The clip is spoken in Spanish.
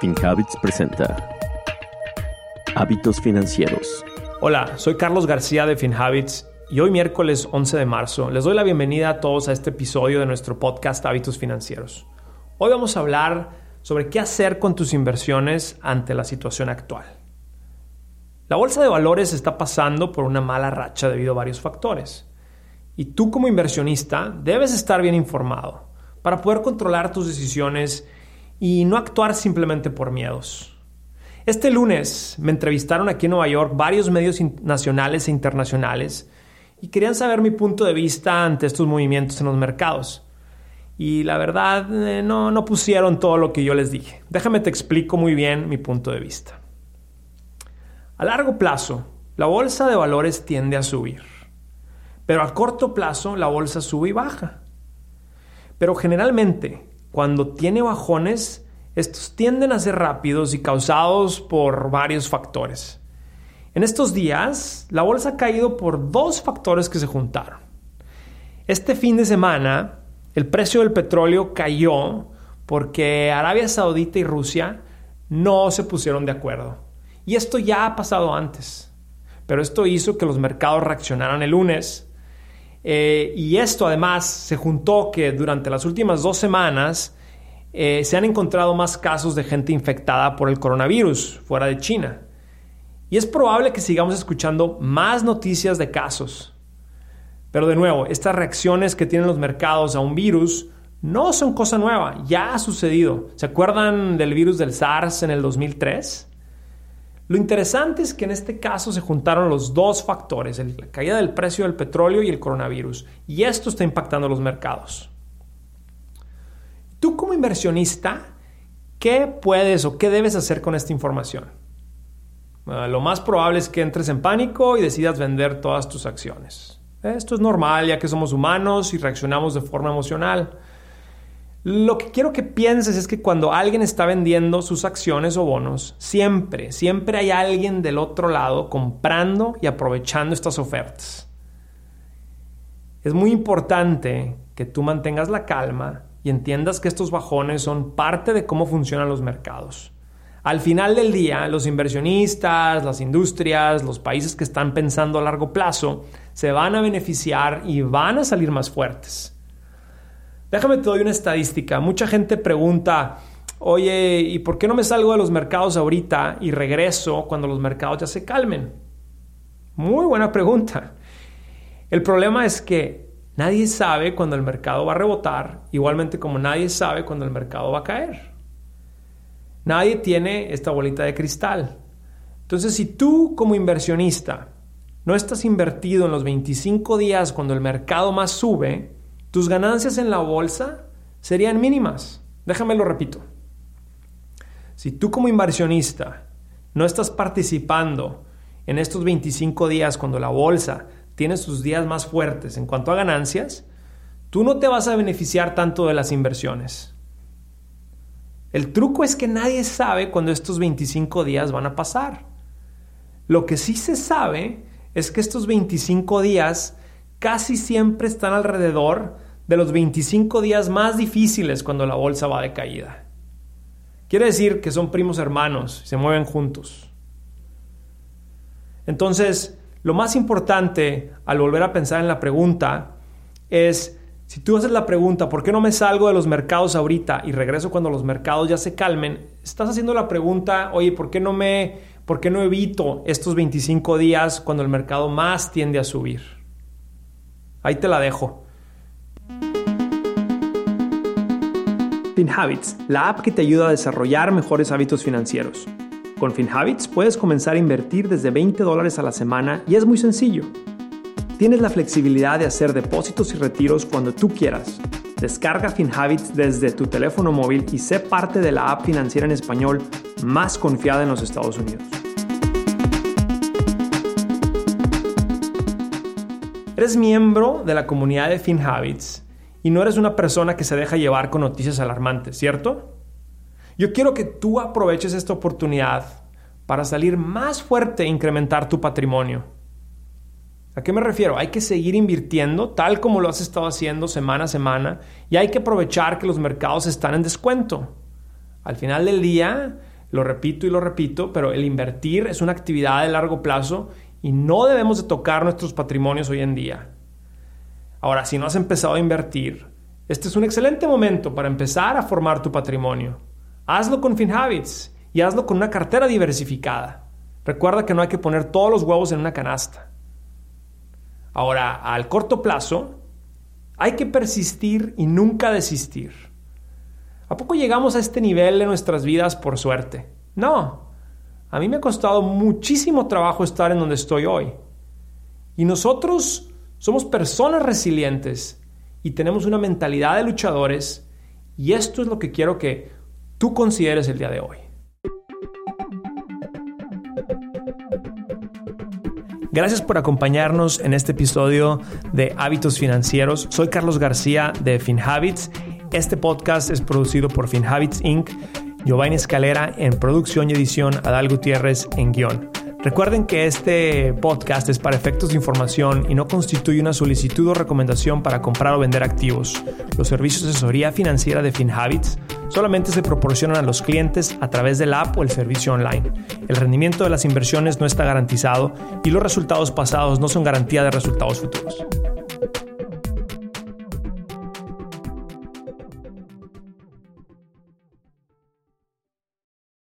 FinHabits presenta Hábitos Financieros. Hola, soy Carlos García de FinHabits y hoy miércoles 11 de marzo les doy la bienvenida a todos a este episodio de nuestro podcast Hábitos Financieros. Hoy vamos a hablar sobre qué hacer con tus inversiones ante la situación actual. La bolsa de valores está pasando por una mala racha debido a varios factores. Y tú como inversionista debes estar bien informado para poder controlar tus decisiones y no actuar simplemente por miedos. Este lunes me entrevistaron aquí en Nueva York varios medios nacionales e internacionales y querían saber mi punto de vista ante estos movimientos en los mercados. Y la verdad, eh, no, no pusieron todo lo que yo les dije. Déjame te explico muy bien mi punto de vista. A largo plazo, la bolsa de valores tiende a subir. Pero a corto plazo, la bolsa sube y baja. Pero generalmente, cuando tiene bajones, estos tienden a ser rápidos y causados por varios factores. En estos días, la bolsa ha caído por dos factores que se juntaron. Este fin de semana, el precio del petróleo cayó porque Arabia Saudita y Rusia no se pusieron de acuerdo. Y esto ya ha pasado antes. Pero esto hizo que los mercados reaccionaran el lunes eh, y esto además se juntó que durante las últimas dos semanas eh, se han encontrado más casos de gente infectada por el coronavirus fuera de China. Y es probable que sigamos escuchando más noticias de casos. Pero de nuevo, estas reacciones que tienen los mercados a un virus no son cosa nueva, ya ha sucedido. ¿Se acuerdan del virus del SARS en el 2003? Lo interesante es que en este caso se juntaron los dos factores, la caída del precio del petróleo y el coronavirus, y esto está impactando los mercados. Tú como inversionista, ¿qué puedes o qué debes hacer con esta información? lo más probable es que entres en pánico y decidas vender todas tus acciones. Esto es normal ya que somos humanos y reaccionamos de forma emocional. Lo que quiero que pienses es que cuando alguien está vendiendo sus acciones o bonos, siempre, siempre hay alguien del otro lado comprando y aprovechando estas ofertas. Es muy importante que tú mantengas la calma y entiendas que estos bajones son parte de cómo funcionan los mercados. Al final del día, los inversionistas, las industrias, los países que están pensando a largo plazo, se van a beneficiar y van a salir más fuertes. Déjame te doy una estadística. Mucha gente pregunta, oye, ¿y por qué no me salgo de los mercados ahorita y regreso cuando los mercados ya se calmen? Muy buena pregunta. El problema es que nadie sabe cuando el mercado va a rebotar, igualmente como nadie sabe cuando el mercado va a caer. Nadie tiene esta bolita de cristal. Entonces, si tú como inversionista no estás invertido en los 25 días cuando el mercado más sube, tus ganancias en la bolsa serían mínimas. Déjame lo repito. Si tú como inversionista no estás participando en estos 25 días cuando la bolsa tiene sus días más fuertes en cuanto a ganancias, tú no te vas a beneficiar tanto de las inversiones. El truco es que nadie sabe cuándo estos 25 días van a pasar. Lo que sí se sabe es que estos 25 días casi siempre están alrededor de los 25 días más difíciles cuando la bolsa va de caída. Quiere decir que son primos hermanos, se mueven juntos. Entonces, lo más importante al volver a pensar en la pregunta es, si tú haces la pregunta, ¿por qué no me salgo de los mercados ahorita y regreso cuando los mercados ya se calmen? Estás haciendo la pregunta, oye, ¿por qué no me, por qué no evito estos 25 días cuando el mercado más tiende a subir? Ahí te la dejo. FinHabits, la app que te ayuda a desarrollar mejores hábitos financieros. Con FinHabits puedes comenzar a invertir desde 20 dólares a la semana y es muy sencillo. Tienes la flexibilidad de hacer depósitos y retiros cuando tú quieras. Descarga FinHabits desde tu teléfono móvil y sé parte de la app financiera en español más confiada en los Estados Unidos. Eres miembro de la comunidad de FinHabits y no eres una persona que se deja llevar con noticias alarmantes, ¿cierto? Yo quiero que tú aproveches esta oportunidad para salir más fuerte e incrementar tu patrimonio. ¿A qué me refiero? Hay que seguir invirtiendo tal como lo has estado haciendo semana a semana y hay que aprovechar que los mercados están en descuento. Al final del día, Lo repito y lo repito, pero el invertir es una actividad de largo plazo y no debemos de tocar nuestros patrimonios hoy en día. Ahora, si no has empezado a invertir, este es un excelente momento para empezar a formar tu patrimonio. Hazlo con FinHabits y hazlo con una cartera diversificada. Recuerda que no hay que poner todos los huevos en una canasta. Ahora, al corto plazo, hay que persistir y nunca desistir. ¿A poco llegamos a este nivel de nuestras vidas por suerte? No. A mí me ha costado muchísimo trabajo estar en donde estoy hoy. Y nosotros somos personas resilientes y tenemos una mentalidad de luchadores y esto es lo que quiero que tú consideres el día de hoy. Gracias por acompañarnos en este episodio de Hábitos Financieros. Soy Carlos García de FinHabits. Este podcast es producido por FinHabits Inc. Giovanni Escalera en producción y edición, Adal Gutiérrez en guion. Recuerden que este podcast es para efectos de información y no constituye una solicitud o recomendación para comprar o vender activos. Los servicios de asesoría financiera de FinHabits solamente se proporcionan a los clientes a través de la app o el servicio online. El rendimiento de las inversiones no está garantizado y los resultados pasados no son garantía de resultados futuros.